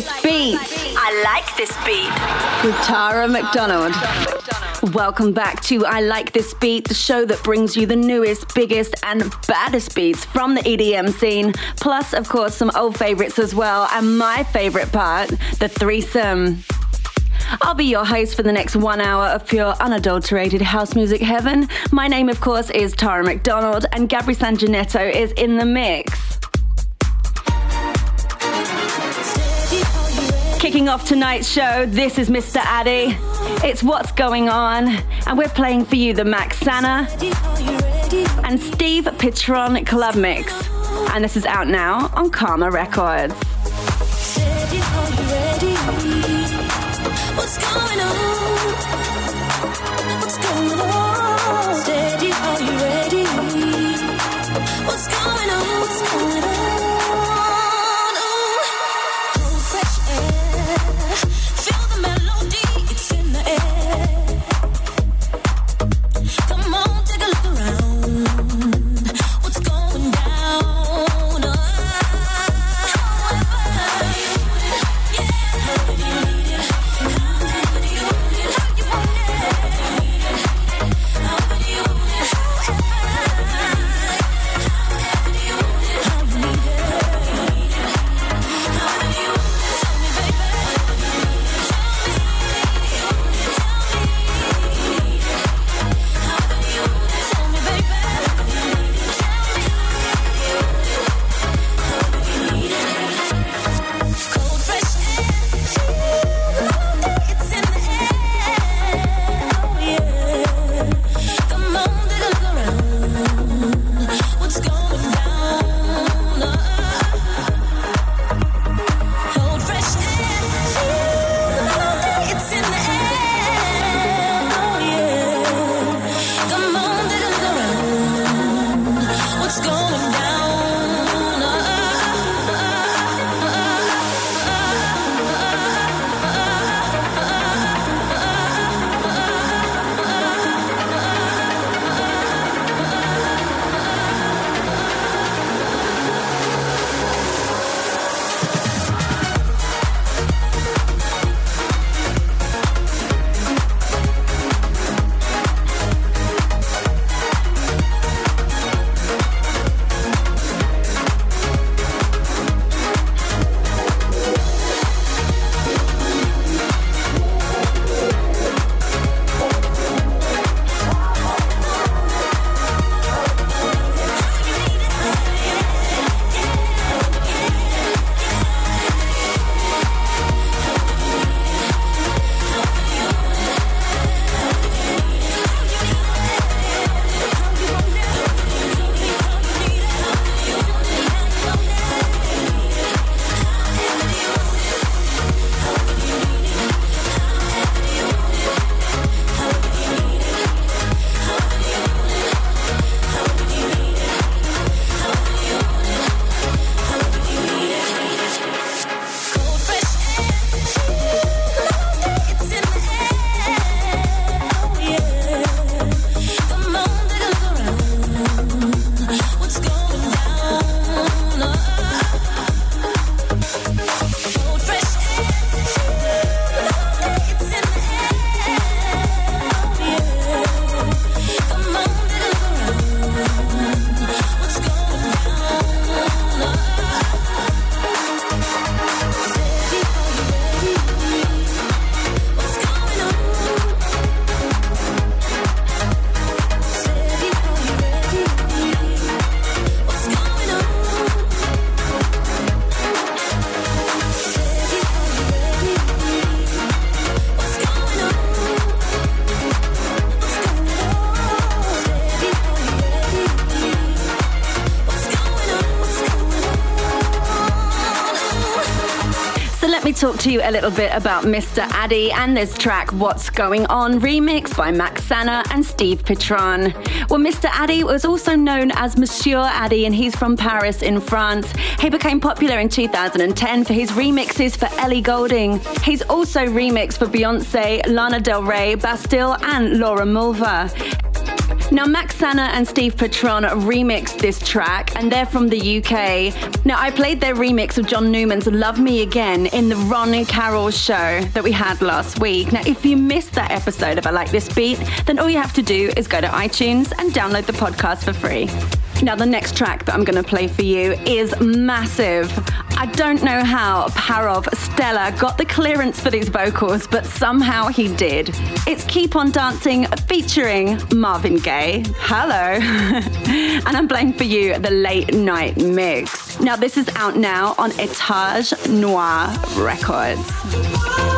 this beat. I like this beat. With Tara McDonald. Welcome back to I Like This Beat, the show that brings you the newest, biggest, and baddest beats from the EDM scene. Plus, of course, some old favorites as well. And my favorite part, the threesome. I'll be your host for the next one hour of pure, unadulterated house music heaven. My name, of course, is Tara McDonald, and Gabri Sangineto is in the mix. Kicking off tonight's show, this is Mr. Adi. It's What's Going On, and we're playing for you the Max Sanna and Steve Pitron Club Mix. And this is out now on Karma Records. What's going on? To you a little bit about Mr. Adi and this track, What's Going On, remixed by Max Sanna and Steve Pitron. Well, Mr. Adi was also known as Monsieur Adi, and he's from Paris in France. He became popular in 2010 for his remixes for Ellie Goulding. He's also remixed for Beyonce, Lana Del Rey, Bastille, and Laura Mvula. Now, Max Sanna and Steve Pitron remixed this track, and they're from the UK. Now, I played their remix of John Newman's Love Me Again in the Ron Carroll show that we had last week. Now, if you missed that episode of I Like This Beat, then all you have to do is go to iTunes and download the podcast for free. Now, the next track that I'm going to play for you is massive. I don't know how Parov Stelar got the clearance for these vocals, but somehow he did. It's Keep On Dancing featuring Marvin Gaye. Hello. and I'm playing for you the late night mix. Now, this is out now on Etage Noir Records.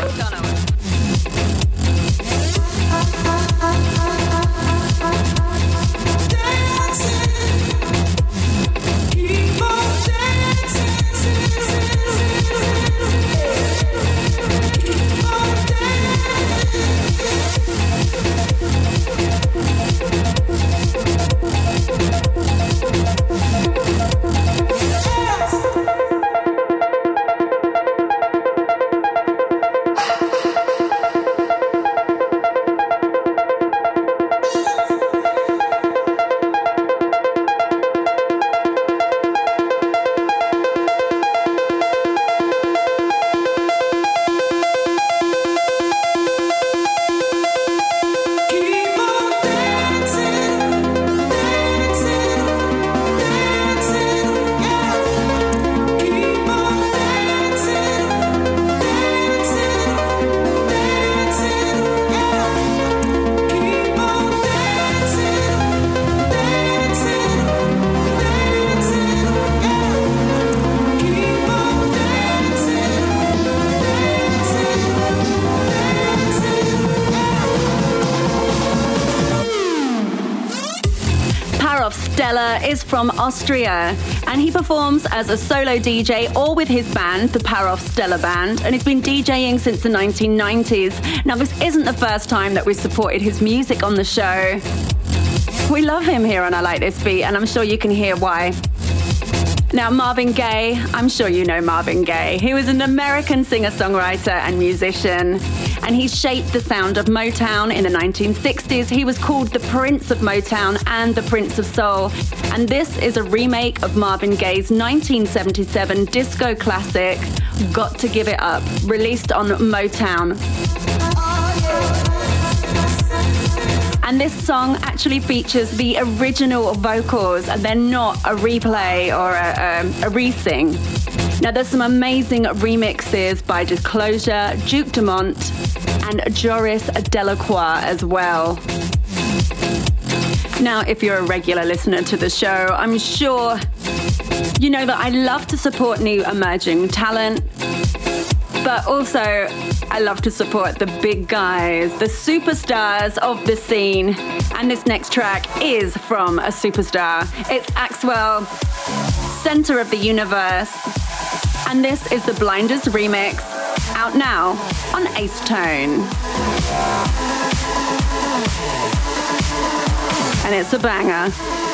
Austria and he performs as a solo DJ or with his band, the Parov Stelar Band, and he's been DJing since the 1990s. Now, this isn't the first time that we've supported his music on the show. We love him here on I Like This Beat, and I'm sure you can hear why. Now, Marvin Gaye, I'm sure you know Marvin Gaye. He was an American singer songwriter and musician and he shaped the sound of Motown in the 1960s. He was called the Prince of Motown and the Prince of Soul. And this is a remake of Marvin Gaye's 1977 disco classic, Got to Give It Up, released on Motown. And this song actually features the original vocals, and they're not a replay or a, um, a re-sing. Now, there's some amazing remixes by Disclosure, Duke Dumont, and Joris Delacroix as well. Now, if you're a regular listener to the show, I'm sure you know that I love to support new emerging talent, but also I love to support the big guys, the superstars of the scene. And this next track is from a superstar. It's Axwell, Center of the Universe. And this is the Blinders remix out now on Axtone. And it's a banger.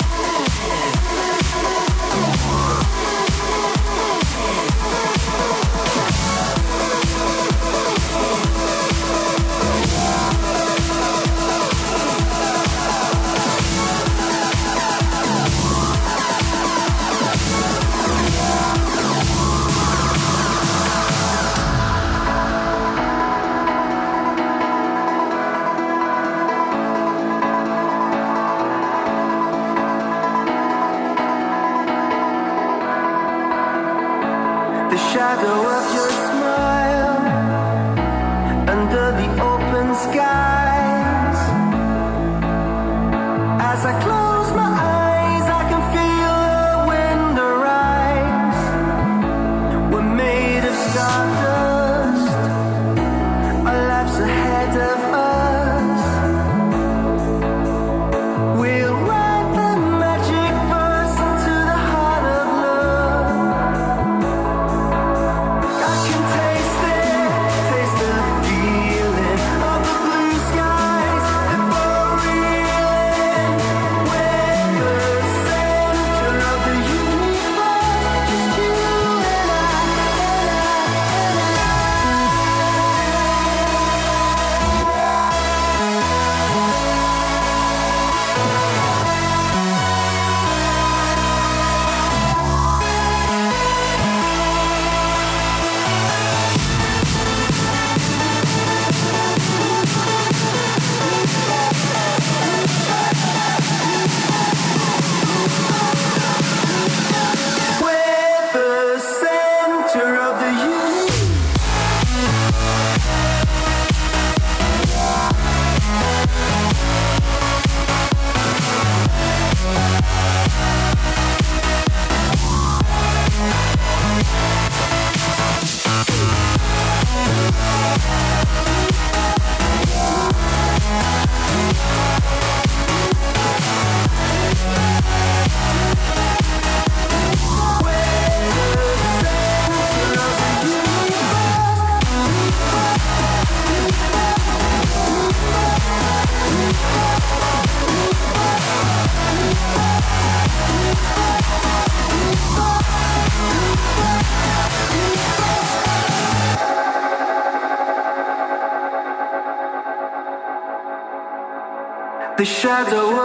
Shadow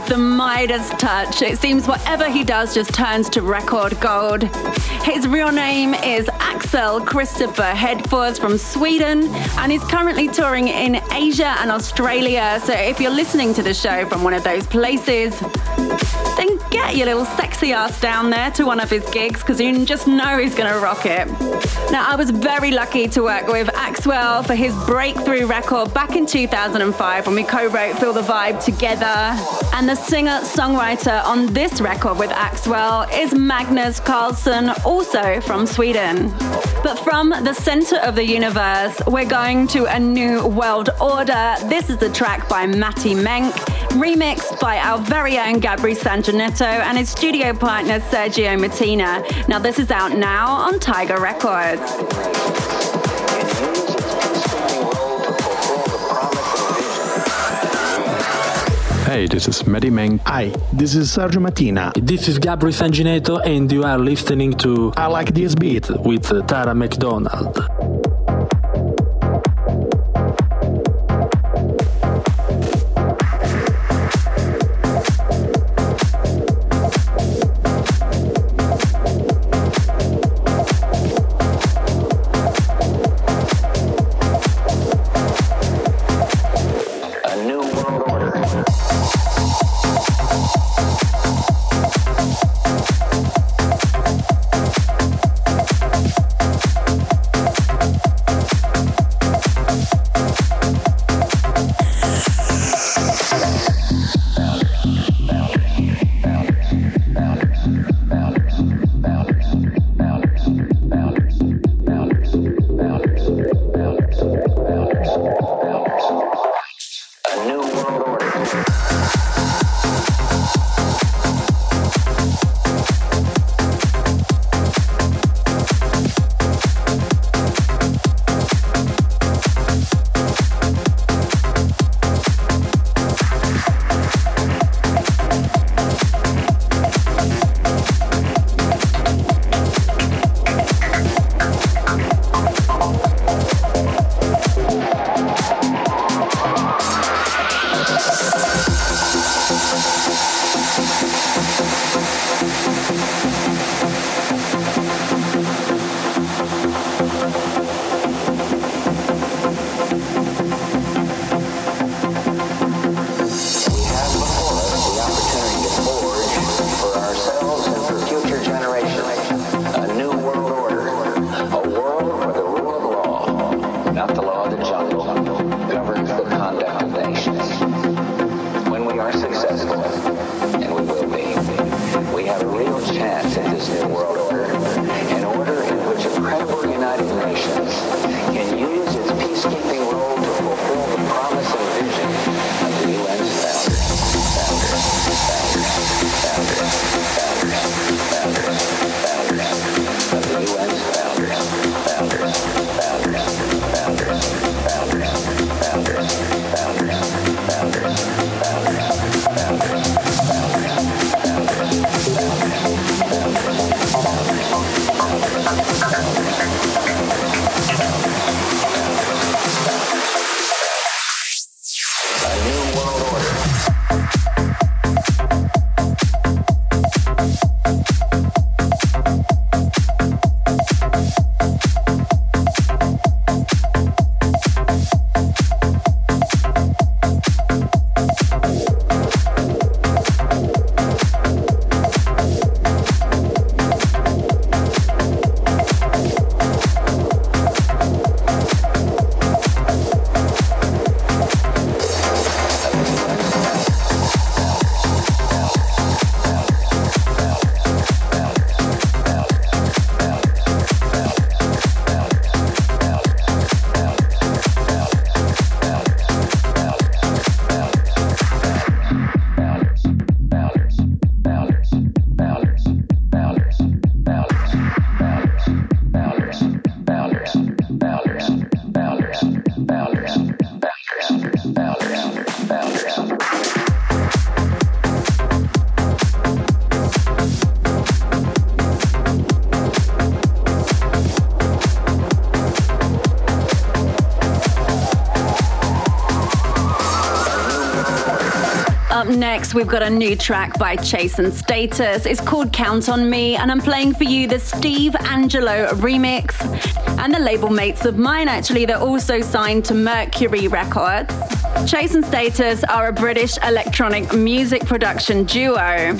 with the Midas touch. It seems whatever he does just turns to record gold. His real name is Axel Christofer Hedfors from Sweden, and he's currently touring in Asia and Australia. So if you're listening to the show from one of those places, then get your little sexy ass down there to one of his gigs because you just know he's going to rock it. Now, I was very lucky to work with Axwell for his breakthrough record back in 2005 when we co wrote Feel the Vibe together. And the singer songwriter on this record with Axwell is Magnus Carlson, also from Sweden. But from the center of the universe, we're going to a new world order. This is a track by Matty Menk, remixed by our very own Gabri Sangineto and his studio partner Sergio Martina. Now, this is out now on Tiger Records. Hey, this is Maddie Meng. Hi, this is Sergio Mattina. This is Gabri Sangineto, and you are listening to I Like This Beat with Tara McDonald. Next, we've got a new track by Chase and Status. It's called Count on Me, and I'm playing for you the Steve Angello remix. And the label mates of mine, actually, they're also signed to Mercury Records. Chase and Status are a British electronic music production duo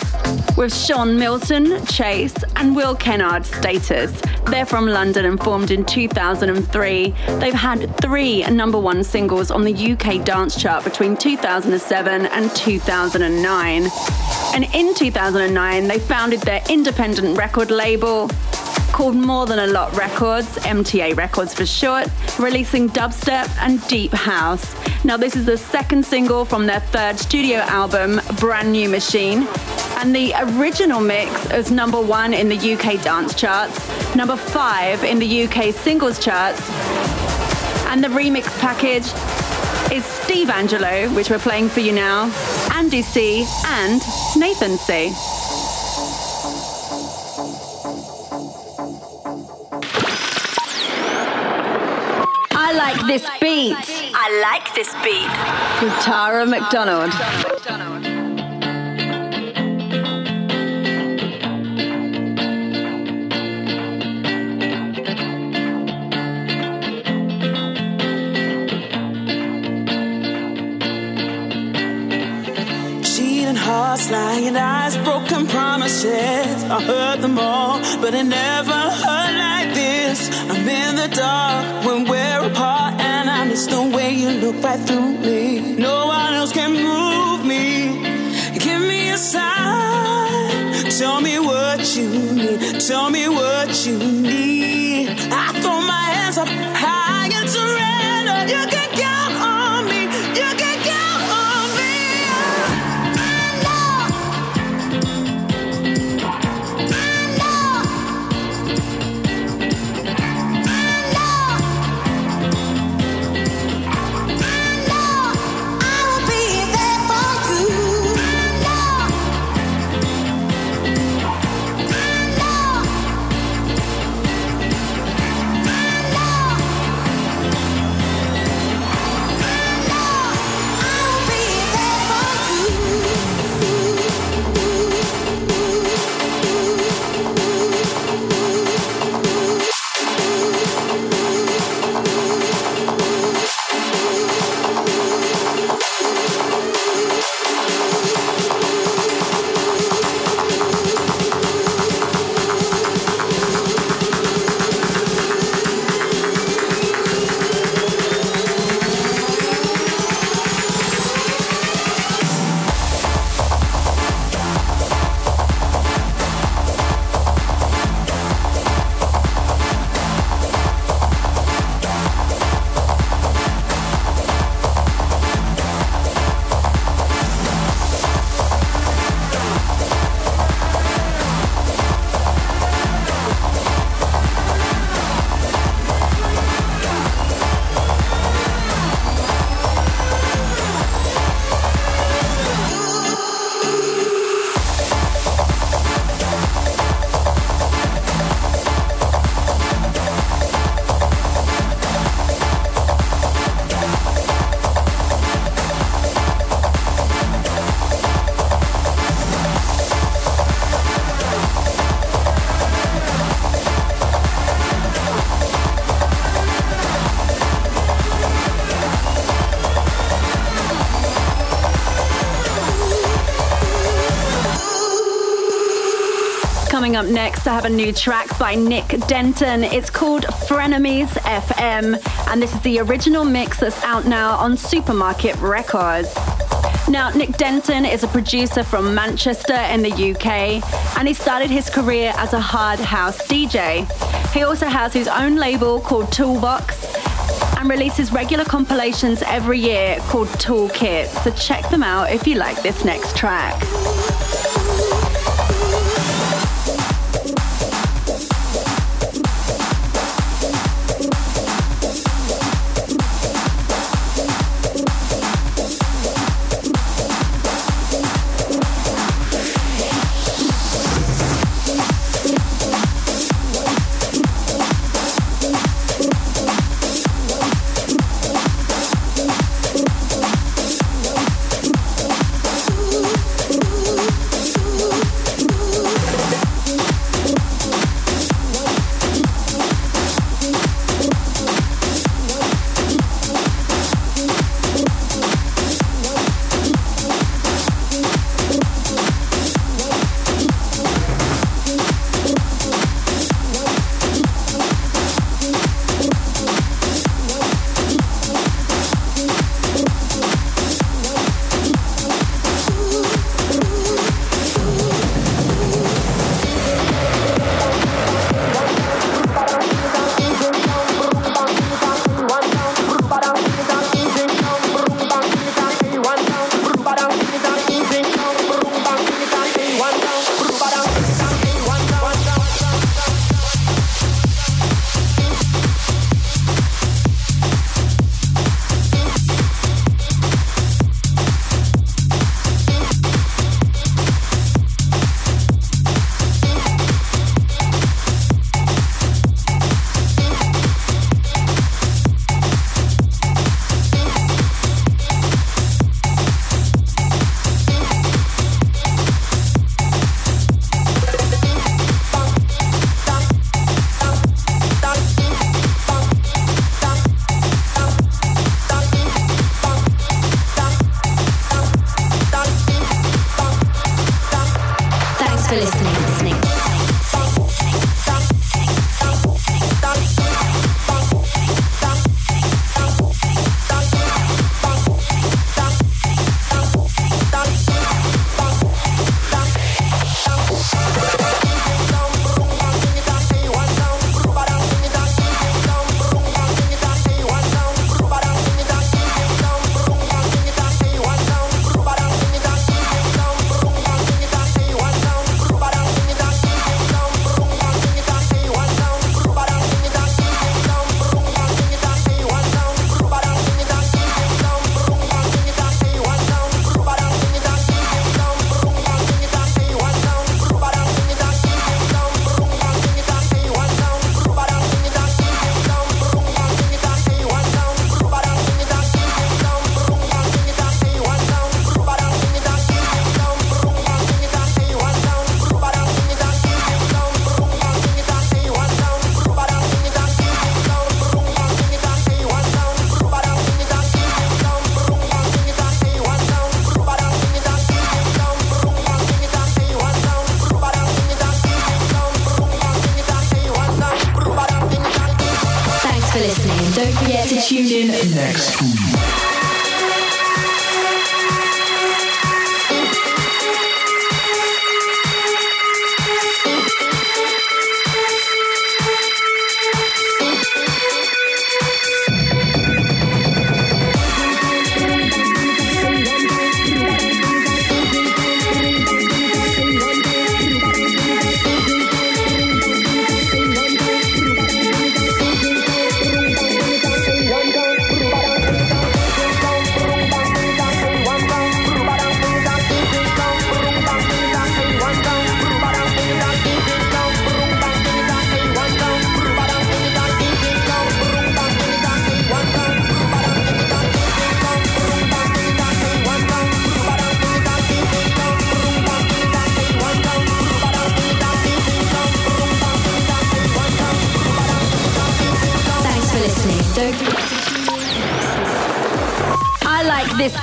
with Sean Milton, Chase, and Will Kennard, Status. They're from London and formed in 2003. They've had three number one singles on the UK dance chart between 2007 and 2009. And in 2009, they founded their independent record label called More Than a Lot Records, MTA Records for short, releasing dubstep and deep house. Now, this is the second single from their third studio album, Brand New Machine. And the original mix is number one in the UK dance charts, number five in the UK singles charts. And the remix package is Steve Angello, which we're playing for you now, Andy C, and Nathan C. I like this beat I like this beat. with Tara McDonald. Lying eyes, broken promises. I heard them all, but it never hurt like this. I'm in the dark when we're apart, and I miss the way you look right through me. No one else can move me. Give me a sign. Tell me what you need. Tell me what you need. I throw my hands up next, I have a new track by Nick Denton. It's called Frenemies FM, and this is the original mix that's out now on Supermarket Records. Now, Nick Denton is a producer from Manchester in the UK, and he started his career as a hard house DJ. He also has his own label called Toolbox and releases regular compilations every year called Toolkit. So check them out if you like this next track.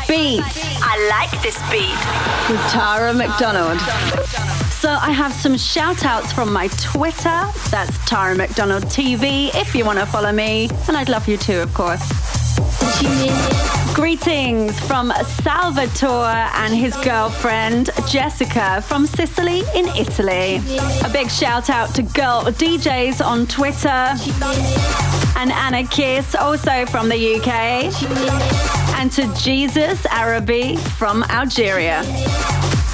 Beat I like this beat. with Tara McDonald. So I have some shout outs from my Twitter. That's Tara McDonald TV if you want to follow me. And I'd love you too, of course. Greetings from Salvatore and his girlfriend Jessica from Sicily in Italy. A big shout out to Girl DJs on Twitter and Anna Kiss, also from the UK, and to Jesus Arabi from Algeria,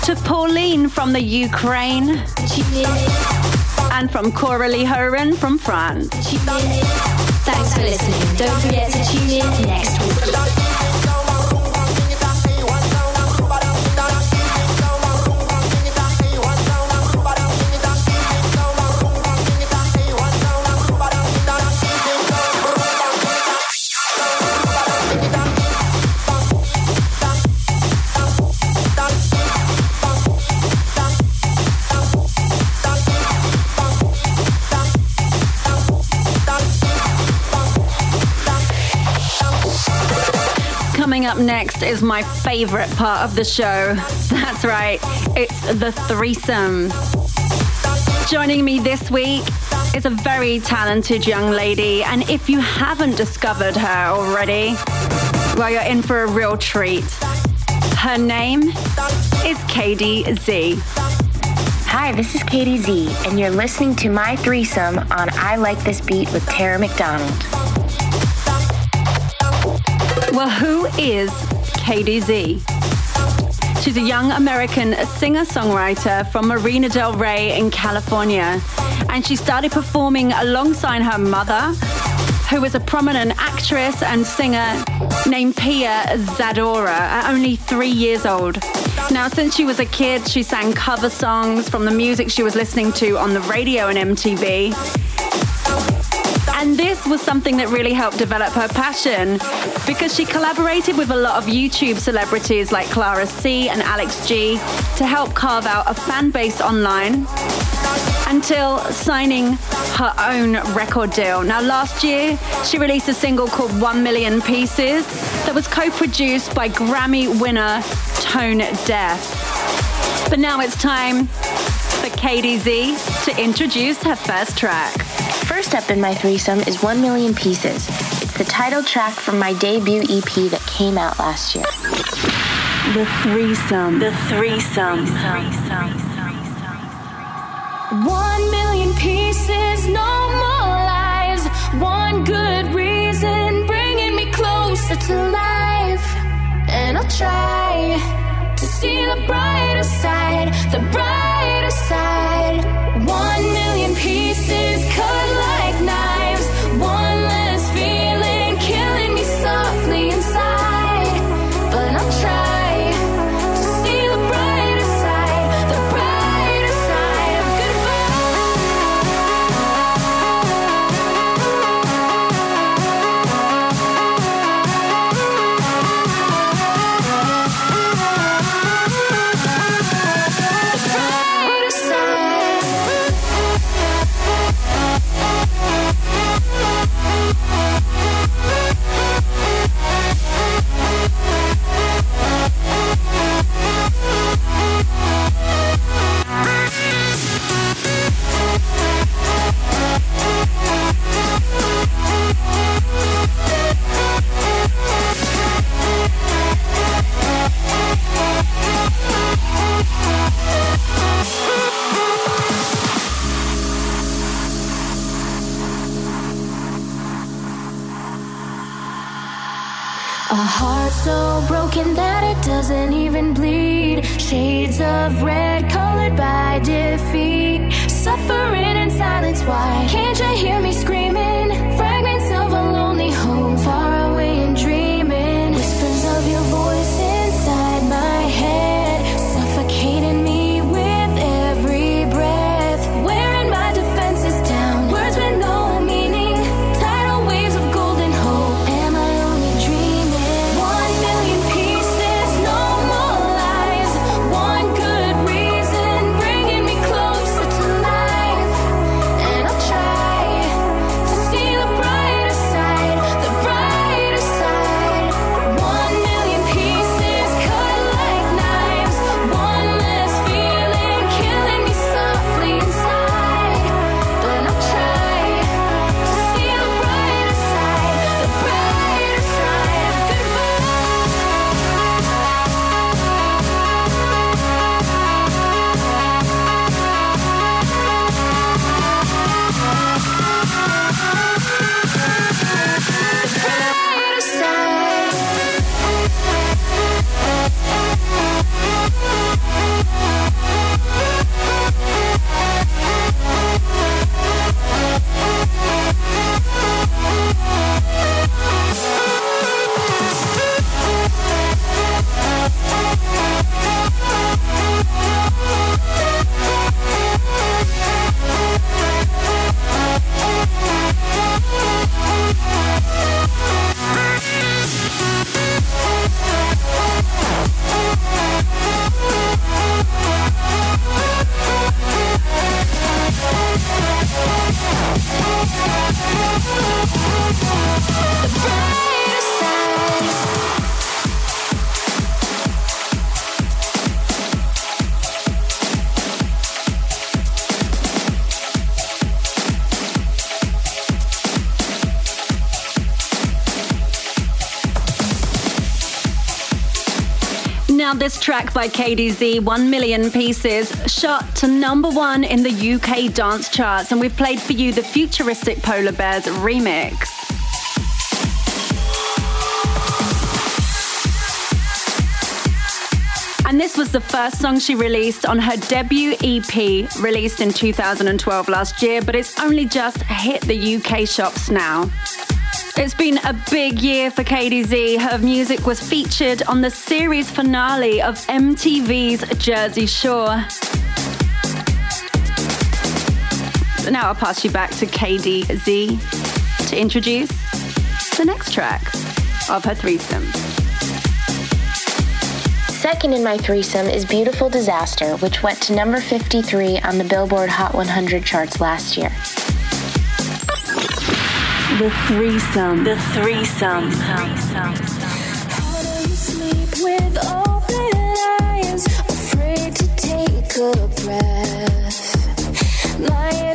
to Pauline from the Ukraine, and from Coralie Horan from France. Thanks for listening. Don't forget to tune in next week. Up next is my favorite part of the show. That's right, it's the threesome. Joining me this week is a very talented young lady, and if you haven't discovered her already, well, you're in for a real treat. Her name is Kady Z. Hi, this is Kady Z, and you're listening to my threesome on I Like This Beat with Tara McDonald. Well, who is Kady Z? She's a young American singer songwriter from Marina Del Rey in California. And she started performing alongside her mother, who was a prominent actress and singer named Pia Zadora at only three years old. Now, since she was a kid, she sang cover songs from the music she was listening to on the radio and MTV. And this was something that really helped develop her passion because she collaborated with a lot of YouTube celebrities like Clara C and Alex G to help carve out a fan base online until signing her own record deal. Now, last year, she released a single called 1 Million Pieces that was co produced by Grammy winner Tone Deaf. But now it's time for Kady Z to introduce her first track. First up in my threesome is 1 Million Pieces. It's the title track from my debut EP that came out last year. The threesome. The threesome. One million pieces, no more lies. One good reason bringing me closer to life. And I'll try to see the brighter side, the brighter side. One million pieces cut like knives. By Kady Z, 1 million pieces, shot to number one in the UK dance charts, and we've played for you the futuristic Polar Bears remix. And this was the first song she released on her debut EP, released in 2012 last year, but it's only just hit the UK shops now. It's been a big year for Kady Z. Her music was featured on the series finale of MTV's Jersey Shore. So now I'll pass you back to Kady Z to introduce the next track of her threesome. Second in my threesome is Beautiful Disaster, which went to number 53 on the Billboard Hot 100 charts last year. The threesome. The threesome. How do you sleep with open eyes, afraid to take a breath? Lying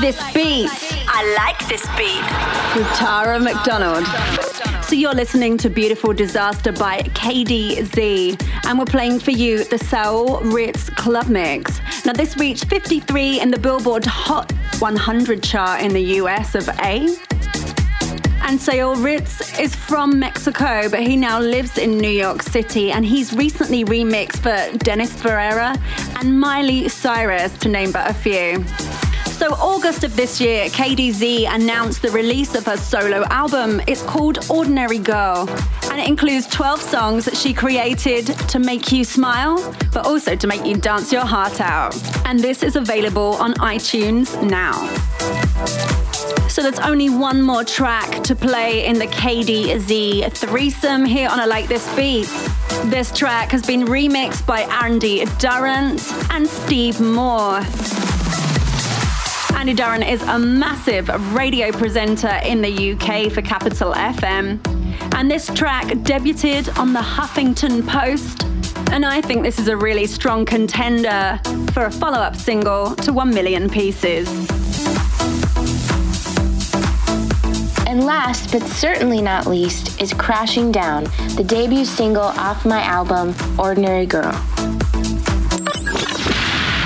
this beat. I like this beat. With Tara McDonald. So you're listening to Beautiful Disaster by Kady Z, and we're playing for you the Soul Ritz Club Mix. Now this reached 53 in the Billboard Hot 100 chart in the US of A. And Saul Ritz is from Mexico, but he now lives in New York City. And he's recently remixed for Dennis Ferreira and Miley Cyrus, to name but a few. So, August of this year, Kady Z announced the release of her solo album. It's called Ordinary Girl, and it includes 12 songs that she created to make you smile, but also to make you dance your heart out. And this is available on iTunes now. So there's only one more track to play in the Kady Z threesome here on a Like This Beat. This track has been remixed by Andi Durrant and Steve Moore. Andi Durrant is a massive radio presenter in the UK for Capital FM. And this track debuted on the Huffington Post. And I think this is a really strong contender for a follow up single to 1 Million Pieces. And last, but certainly not least, is Crashing Down, the debut single off my album, Ordinary Girl.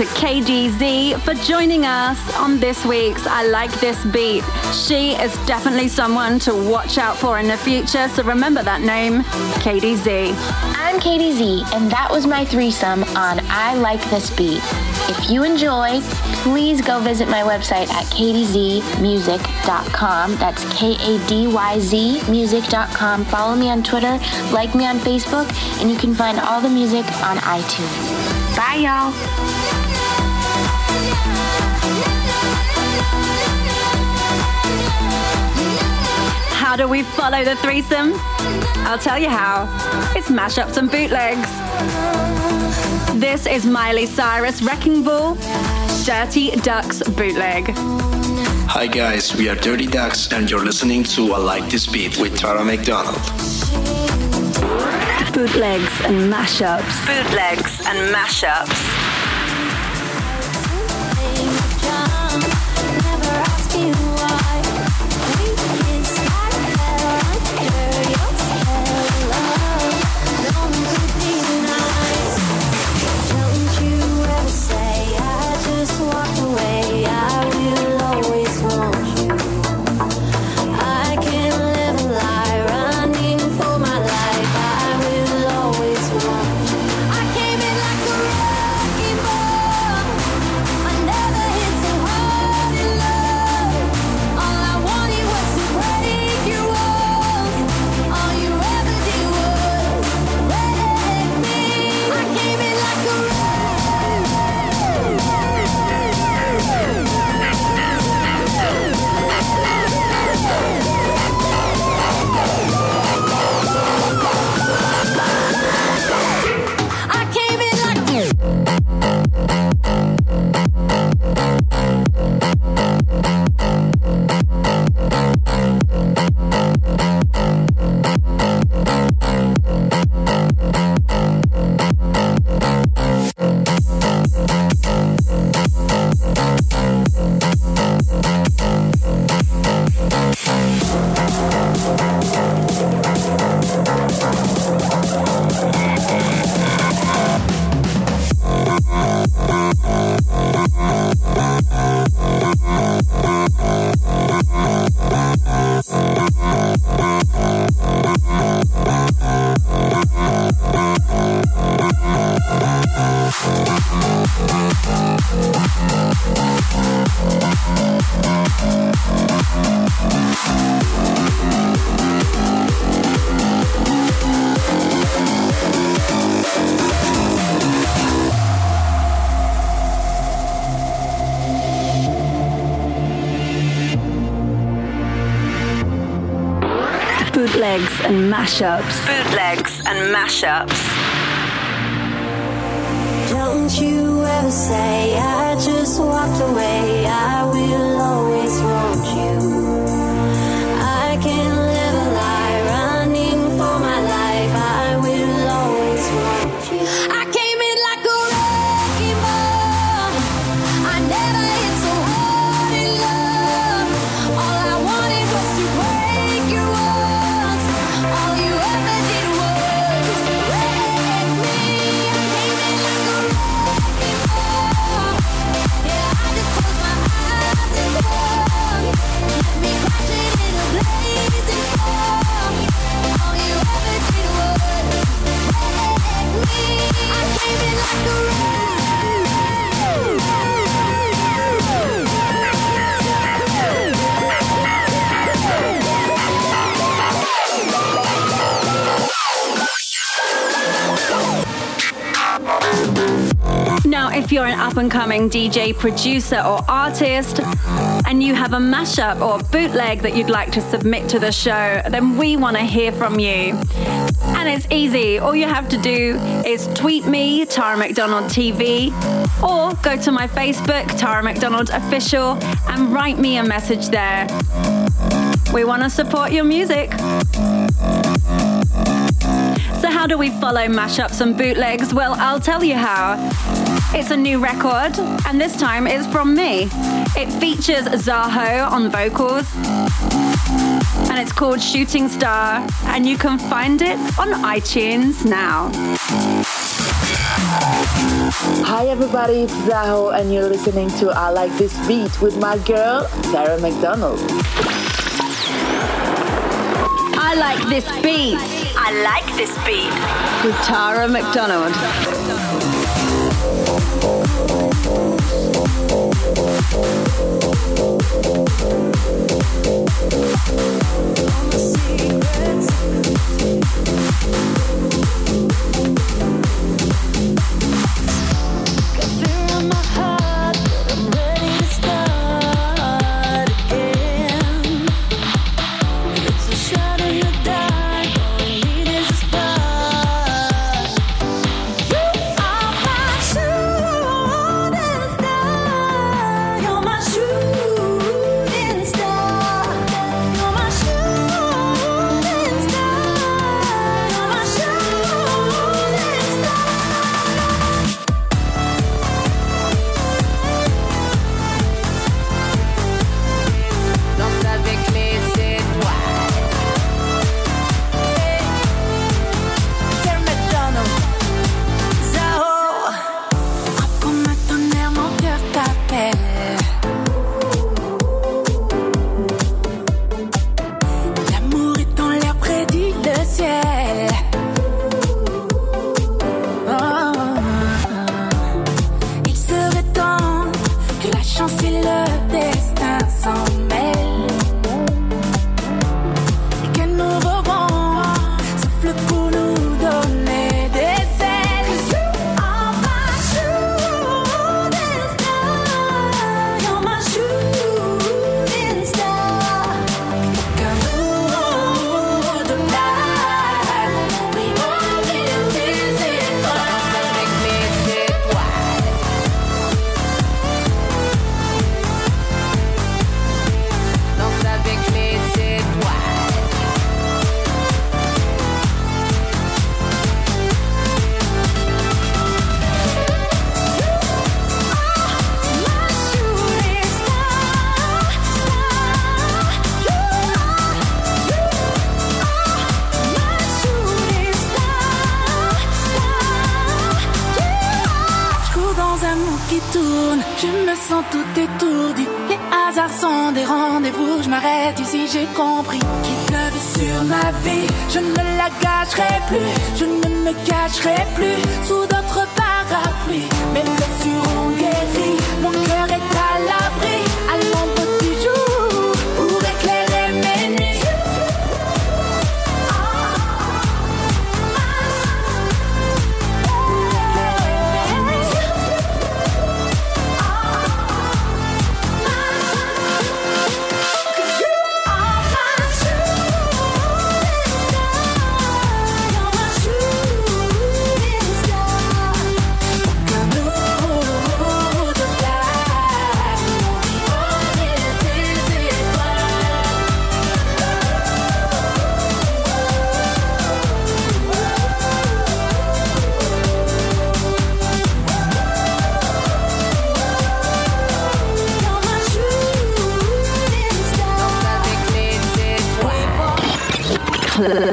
to Kady Z for joining us on this week's I Like This Beat. She is definitely someone to watch out for in the future, so remember that name, Kady Z. I'm Kady Z, and that was my threesome on I Like This Beat. If you enjoy, please go visit my website at kadyzmusic.com. That's K A D Y Z music.com. Follow me on Twitter, like me on Facebook, and you can find all the music on iTunes. Bye, y'all. How do we follow the threesome? I'll tell you how. It's mashups and bootlegs. This is Miley Cyrus Wrecking Ball, Dirty Ducks bootleg. Hi guys, we are Dirty Ducks and you're listening to I Like This Beat with Tara McDonald. Bootlegs and mashups. Bootlegs and mashups. Mashups. Bootlegs and mashups. Don't you ever say I just walked away. I will always want you. If you're an up and coming DJ, producer, or artist, and you have a mashup or bootleg that you'd like to submit to the show, then we want to hear from you. And it's easy. All you have to do is tweet me, Tara McDonald TV, or go to my Facebook, Tara McDonald Official, and write me a message there. We want to support your music. So, how do we follow mashups and bootlegs? Well, I'll tell you how. It's a new record, and this time it's from me. It features Zaho on vocals, and it's called Shooting Star, and you can find it on iTunes now. Hi everybody, it's Zaho, and you're listening to I Like This Beat with my girl, Sarah McDonald. I like this beat. I like this beat. With Tara McDonald. All the secrets.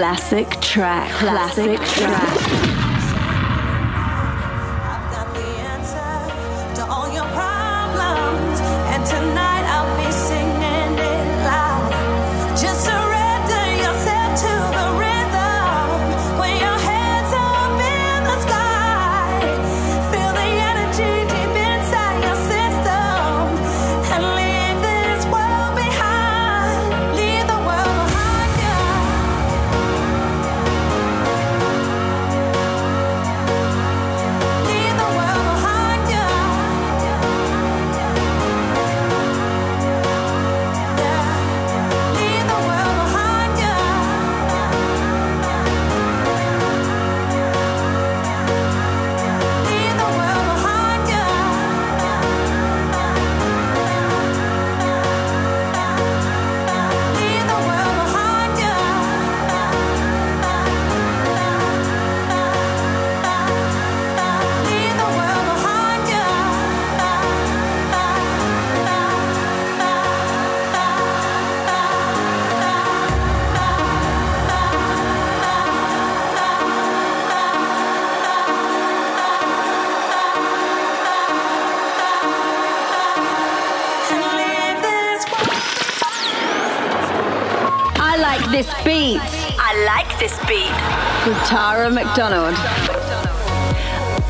Classic track. Classic, Classic track. track.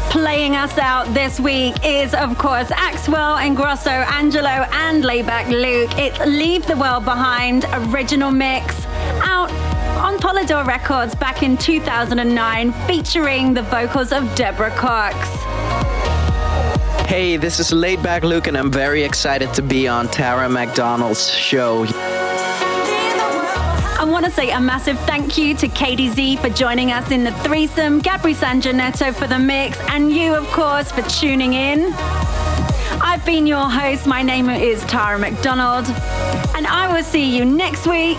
Playing us out this week is, of course, Axwell, Ingrosso, Angello, and Laid Back Luke. It's Leave the World Behind original mix out on Polydor Records back in 2009, featuring the vocals of Deborah Cox. Hey, this is Laid Back Luke, and I'm very excited to be on Tara McDonald's show. I want to say a massive thank you to Kady Z for joining us in the threesome, Gabri Sangineto for the mix, and you, of course, for tuning in. I've been your host. My name is Tara McDonald, and I will see you next week,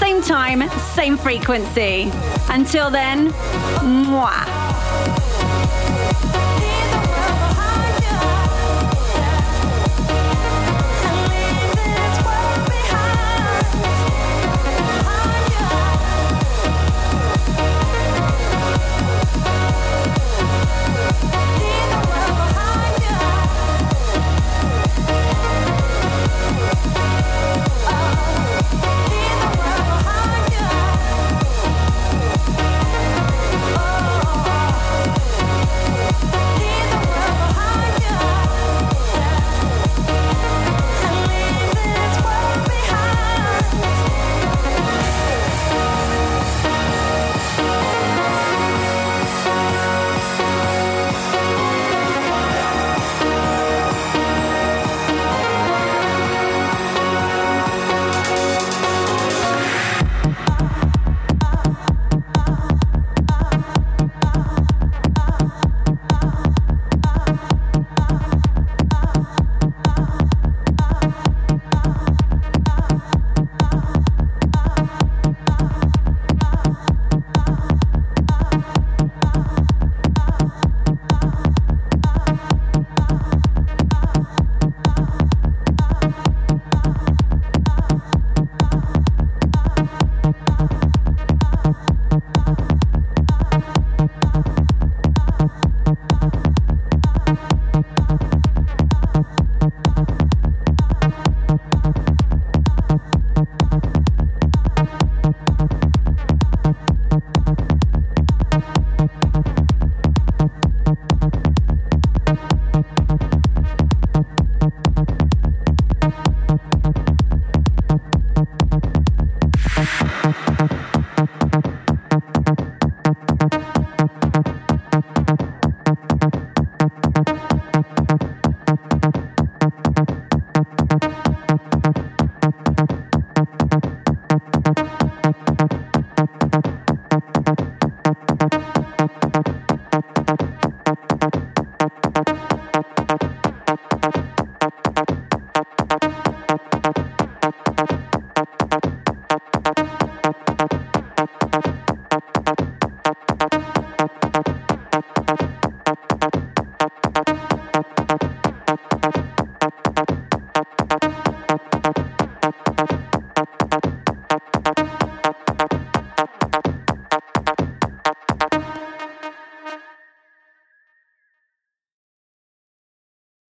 same time, same frequency. Until then, mwah.